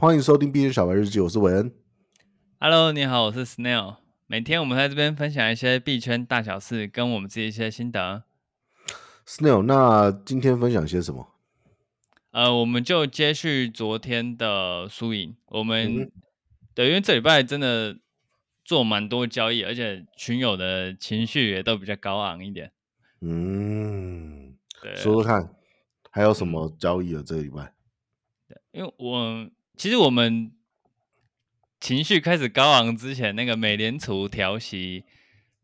欢迎收听币圈小白日记，我是韦恩。Hello，你好，我是 Snail。每天我们在这边分享一些币圈大小事，跟我们自己一些心得。Snail，那今天分享些什么？呃，我们就接续昨天的输赢。我们、嗯、对，因为这礼拜真的做蛮多交易，而且群友的情绪也都比较高昂一点。嗯，对，说说看，还有什么交易啊？这个礼拜？对，因为我。其实我们情绪开始高昂之前，那个美联储调息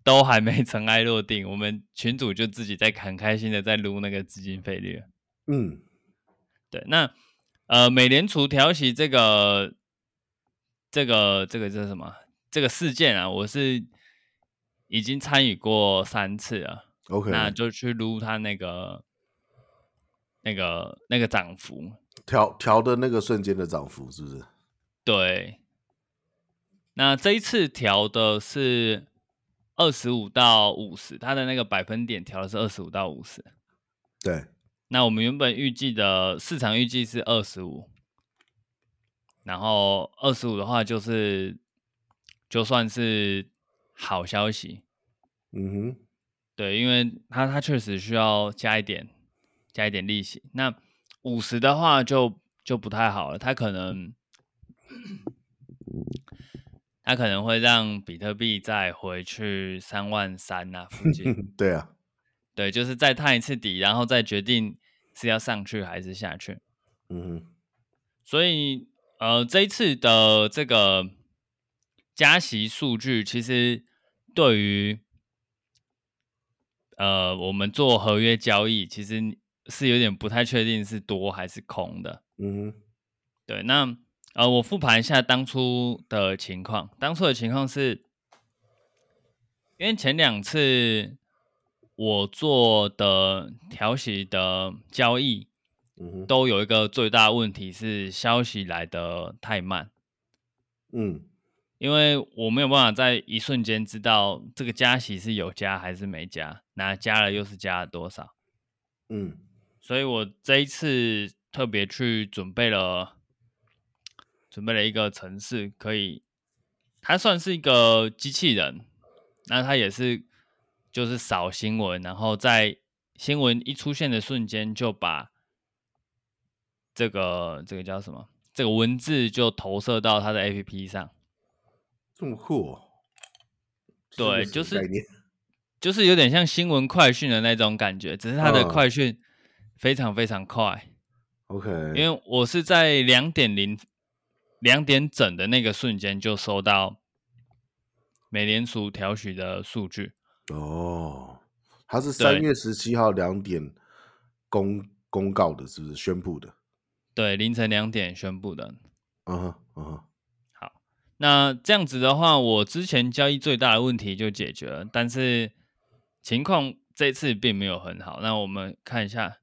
都还没尘埃落定，我们群主就自己在很开心的在撸那个资金费率。嗯，对，那呃，美联储调息这个这个这个叫什么？这个事件啊，我是已经参与过三次了。OK，那就去撸它那个那个那个涨幅。调调的那个瞬间的涨幅是不是？对，那这一次调的是二十五到五十，它的那个百分点调的是二十五到五十。对，那我们原本预计的市场预计是二十五，然后二十五的话就是就算是好消息。嗯哼，对，因为它它确实需要加一点加一点利息。那五十的话就就不太好了，它可能，它可能会让比特币再回去三万三那附近。对啊，对，就是再探一次底，然后再决定是要上去还是下去。嗯，所以呃，这一次的这个加息数据，其实对于呃我们做合约交易，其实。是有点不太确定是多还是空的，嗯，对，那呃，我复盘一下当初的情况，当初的情况是，因为前两次我做的调息的交易，嗯哼，都有一个最大问题是消息来的太慢，嗯，因为我没有办法在一瞬间知道这个加息是有加还是没加，那加了又是加了多少，嗯。所以我这一次特别去准备了，准备了一个城市，可以，它算是一个机器人，那它也是就是扫新闻，然后在新闻一出现的瞬间就把这个这个叫什么？这个文字就投射到它的 APP 上。这么酷哦？对，就是就是有点像新闻快讯的那种感觉，只是它的快讯。嗯非常非常快，OK，因为我是在两点零两点整的那个瞬间就收到美联储调取的数据。哦，它是三月十七号两点公公告的，是不是宣布的？对，凌晨两点宣布的。嗯哼，嗯哼。好，那这样子的话，我之前交易最大的问题就解决了，但是情况这次并没有很好。那我们看一下。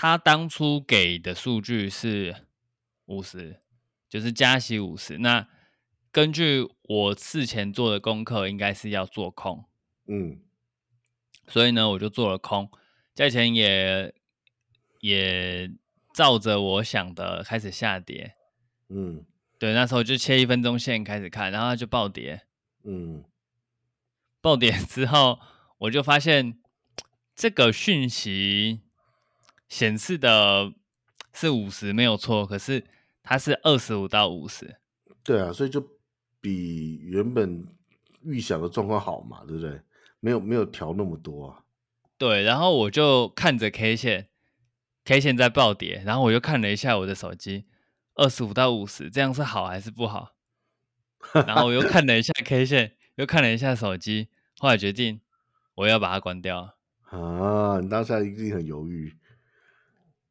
他当初给的数据是五十，就是加息五十。那根据我事前做的功课，应该是要做空，嗯，所以呢，我就做了空，价钱也也照着我想的开始下跌，嗯，对，那时候就切一分钟线开始看，然后它就暴跌，嗯，暴跌之后，我就发现这个讯息。显示的是五十没有错，可是它是二十五到五十。对啊，所以就比原本预想的状况好嘛，对不对？没有没有调那么多啊。对，然后我就看着 K 线，K 线在暴跌，然后我又看了一下我的手机，二十五到五十，这样是好还是不好？然后我又看了一下 K 线，又看了一下手机，后来决定我要把它关掉。啊，你当下一定很犹豫。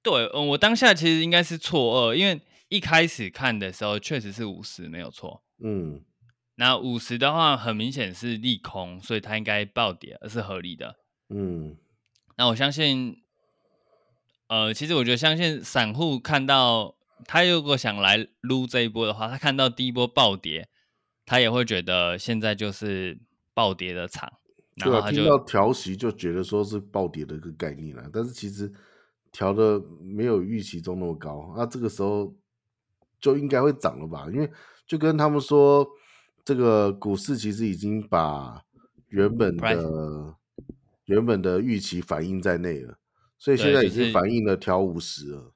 对，嗯，我当下其实应该是错愕，因为一开始看的时候确实是五十没有错，嗯，那五十的话很明显是利空，所以它应该暴跌，而是合理的，嗯，那我相信，呃，其实我觉得相信散户看到他如果想来撸这一波的话，他看到第一波暴跌，他也会觉得现在就是暴跌的场，然后他就听到调息就觉得说是暴跌的一个概念了，但是其实。调的没有预期中那么高，那这个时候就应该会涨了吧？因为就跟他们说，这个股市其实已经把原本的原本的预期反映在内了，所以现在已经反映了调五十了。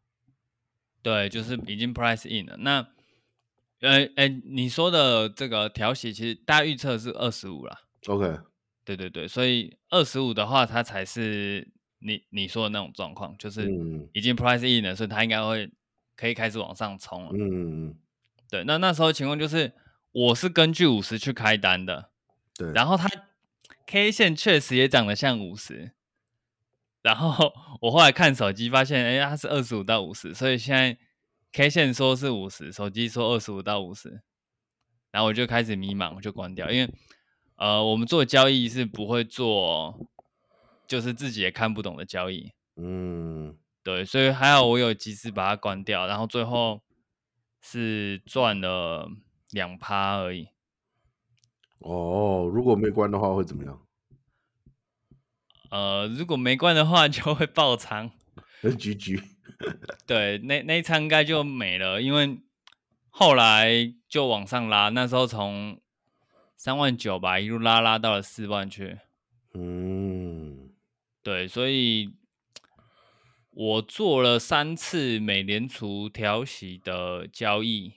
对，就是已经 price in 了。那，呃，哎，你说的这个调息，其实大家预测是二十五了。OK，对对对，所以二十五的话，它才是你你说的那种状况，就是已经 price in 了，所以它应该会可以开始往上冲了。嗯嗯，对，那那时候情况就是，我是根据五十去开单的。对，然后它 K 线确实也长得像五十。然后我后来看手机发现，哎，它是二十五到五十，所以现在 K 线说是五十，手机说二十五到五十，然后我就开始迷茫，我就关掉，因为呃，我们做交易是不会做，就是自己也看不懂的交易，嗯，对，所以还好我有及时把它关掉，然后最后是赚了两趴而已。哦，如果没关的话会怎么样？呃，如果没关的话，就会爆仓。局局。对，那那一仓应该就没了，因为后来就往上拉，那时候从三万九吧，一路拉拉到了四万去。嗯，对，所以我做了三次美联储调息的交易。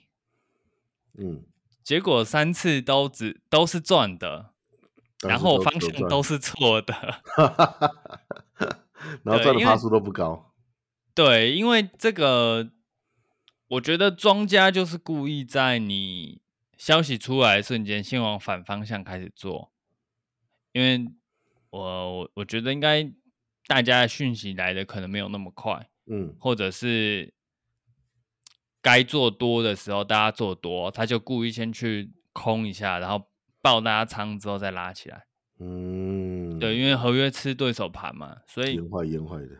嗯，结果三次都只都是赚的。然后方向都是错的，然后赚的趴数都不高对。对，因为这个，我觉得庄家就是故意在你消息出来的瞬间，先往反方向开始做。因为我我我觉得应该大家的讯息来的可能没有那么快，嗯，或者是该做多的时候大家做多，他就故意先去空一下，然后。爆大家仓之后再拉起来，嗯，对，因为合约吃对手盘嘛，所以烟坏烟坏的，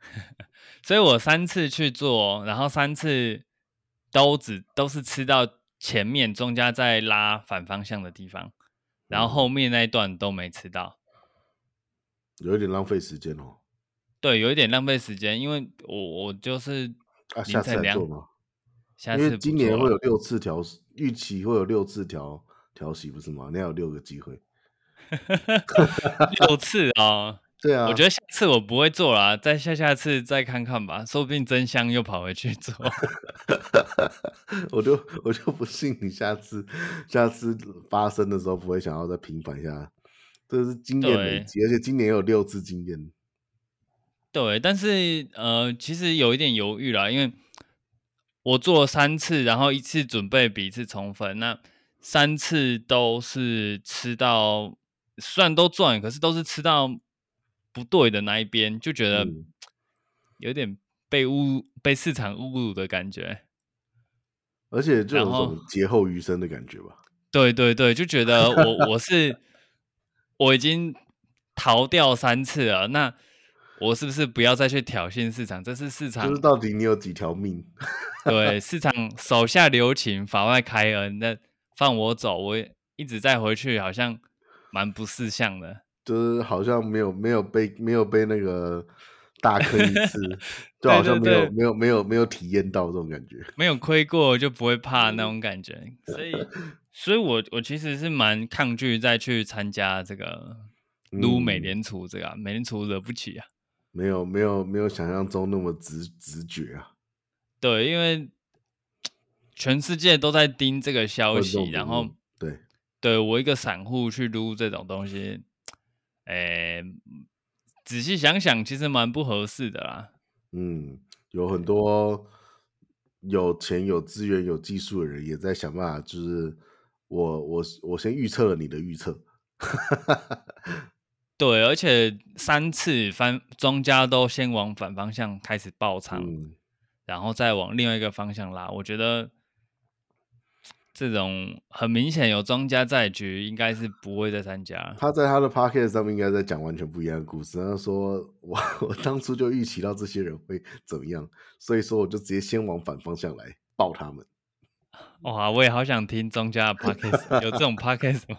所以我三次去做，然后三次都只都是吃到前面中家在拉反方向的地方，然后后面那一段都没吃到，有一点浪费时间哦。对，有一点浪费时间，因为我我就是啊，下次来做吗？下次今年会有六次调，预期会有六次调。调息不是吗？那有六个机会，六次啊、哦！对啊，我觉得下次我不会做了，再下下次再看看吧，说不定真香又跑回去做。我就我就不信你下次下次发生的时候不会想要再平反一下，这是经验累积，而且今年有六次经验。对，但是呃，其实有一点犹豫啦，因为我做了三次，然后一次准备比一次充分，那。三次都是吃到，虽然都赚，可是都是吃到不对的那一边，就觉得有点被侮被市场侮辱的感觉，而且就有种劫后余生的感觉吧。对对对，就觉得我我是我已经逃掉三次了，那我是不是不要再去挑衅市场？这是市场，就是到底你有几条命？对，市场手下留情，法外开恩。那放我走，我一直再回去，好像蛮不识相的，就是好像没有没有被没有被那个大坑一次，就好像没有没有没有没有体验到这种感觉，没有亏过就不会怕那种感觉，所以所以我我其实是蛮抗拒再去参加这个撸。美联储这个、啊嗯、美联储惹不起啊，没有没有没有想象中那么直直觉啊，对，因为。全世界都在盯这个消息，然后对，对我一个散户去撸这种东西，哎，仔细想想，其实蛮不合适的啦。嗯，有很多有钱、有资源、有技术的人也在想办法，就是我我我先预测了你的预测。对，而且三次翻庄家都先往反方向开始爆仓，嗯，然后再往另外一个方向拉，我觉得。这种很明显有庄家在局，应该是不会再参加。他在他的 podcast 上面应该在讲完全不一样的故事。他说：“ 我我当初就预期到这些人会怎么样，所以说我就直接先往反方向来爆他们。”哇，我也好想听庄家的 podcast，有这种 podcast 吗？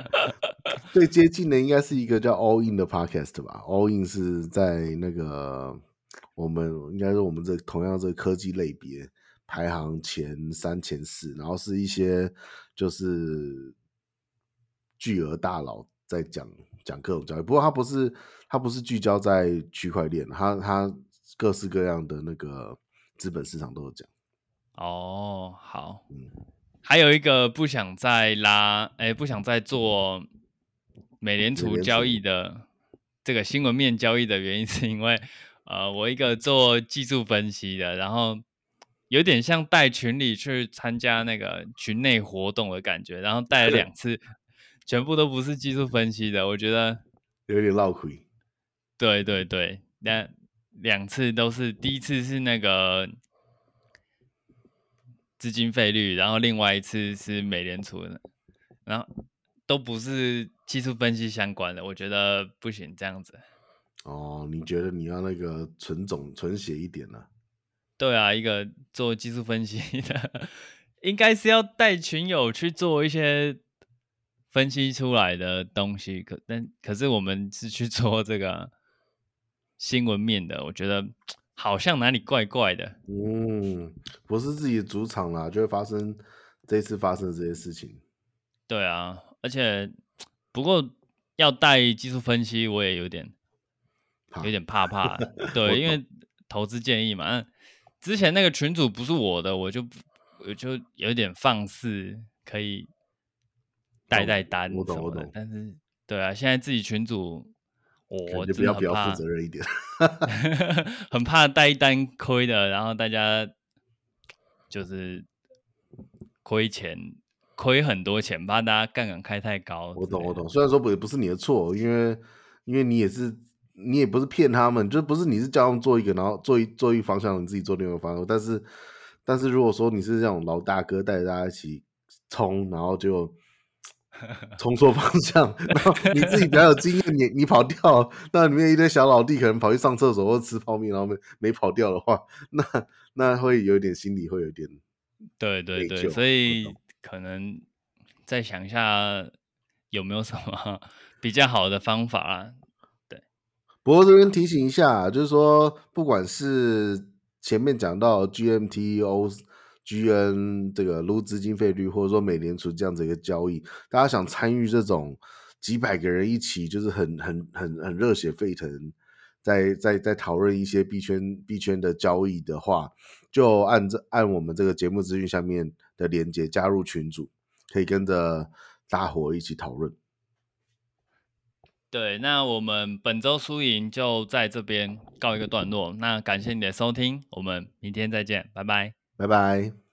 最接近的应该是一个叫 All In 的 podcast 吧。All In 是在那个我们应该说我们这同样这个科技类别。排行前三、前四，然后是一些就是巨额大佬在讲讲各种交易。不过他不是他不是聚焦在区块链，他他各式各样的那个资本市场都有讲。哦，好，嗯，还有一个不想再拉，哎、欸，不想再做美联储交易的这个新闻面交易的原因，是因为呃，我一个做技术分析的，然后。有点像带群里去参加那个群内活动的感觉，然后带了两次，全部都不是技术分析的，我觉得有点绕亏。对对对，那两次都是，第一次是那个资金费率，然后另外一次是美联储的，然后都不是技术分析相关的，我觉得不行这样子。哦，你觉得你要那个纯种纯血一点呢、啊？对啊，一个做技术分析的，应该是要带群友去做一些分析出来的东西。可但可是我们是去做这个新闻面的，我觉得好像哪里怪怪的。嗯，不是自己主场啦，就会发生这次发生的这些事情。对啊，而且不过要带技术分析，我也有点有点怕怕。对，因为投资建议嘛。之前那个群主不是我的，我就我就有点放肆，可以带带单什么的。我懂，我懂。但是，对啊，现在自己群主，我就比较比较负责任一点，很怕带一单亏的，然后大家就是亏钱，亏很多钱，怕大家杠杆开太高。我懂，我懂。虽然说不也不是你的错，因为因为你也是。你也不是骗他们，就不是你是叫他们做一个，然后做一做一方向，你自己做另一个方向。但是，但是如果说你是这种老大哥带着大家一起冲，然后就 冲错方向，然后你自己比较有经验，你你跑掉，那里面一堆小老弟可能跑去上厕所或吃泡面，然后没没跑掉的话，那那会有点心里会有点，对对对，所以可能再想一下有没有什么 比较好的方法啊。不过这边提醒一下，就是说，不管是前面讲到 GMT、O、GN 这个撸资金费率，或者说美联储这样子一个交易，大家想参与这种几百个人一起，就是很很很很热血沸腾，在在在讨论一些币圈币圈的交易的话，就按这按我们这个节目资讯下面的链接加入群组，可以跟着大伙一起讨论。对，那我们本周输赢就在这边告一个段落。那感谢你的收听，我们明天再见，拜拜，拜拜。